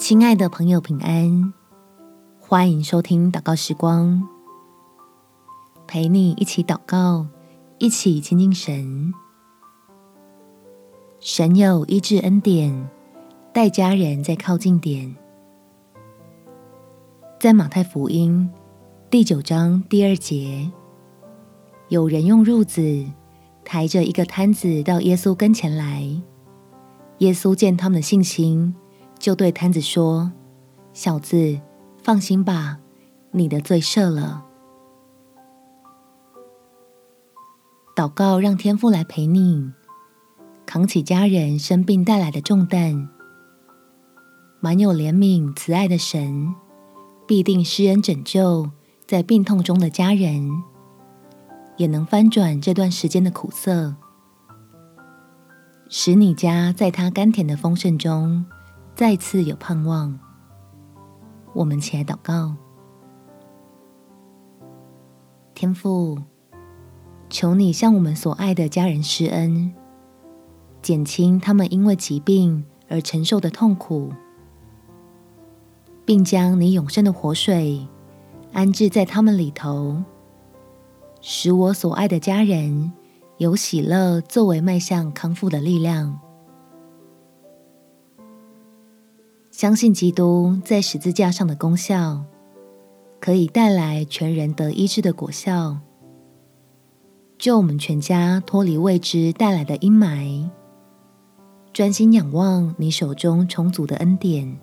亲爱的朋友，平安！欢迎收听祷告时光，陪你一起祷告，一起亲近神。神有医治恩典，待家人再靠近点。在马太福音第九章第二节，有人用褥子抬着一个瘫子到耶稣跟前来。耶稣见他们的信心，就对摊子说：“小子，放心吧，你的罪赦了。”祷告让天父来陪你，扛起家人生病带来的重担。满有怜悯慈爱的神，必定施恩拯救在病痛中的家人，也能翻转这段时间的苦涩。使你家在他甘甜的丰盛中再次有盼望。我们起来祷告，天父，求你向我们所爱的家人施恩，减轻他们因为疾病而承受的痛苦，并将你永生的活水安置在他们里头，使我所爱的家人。有喜乐作为迈向康复的力量，相信基督在十字架上的功效，可以带来全人得医治的果效，救我们全家脱离未知带来的阴霾，专心仰望你手中充足的恩典，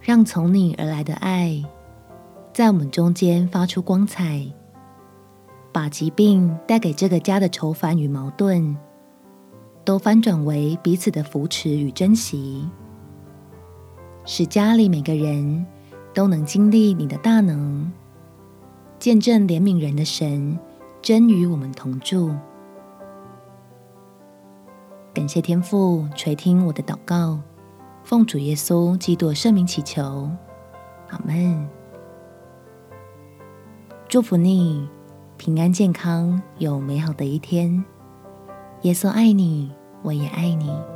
让从你而来的爱在我们中间发出光彩。把疾病带给这个家的愁烦与矛盾，都翻转为彼此的扶持与珍惜，使家里每个人都能经历你的大能，见证怜悯人的神真与我们同住。感谢天父垂听我的祷告，奉主耶稣基督圣名祈求，阿门。祝福你。平安健康，有美好的一天。耶稣爱你，我也爱你。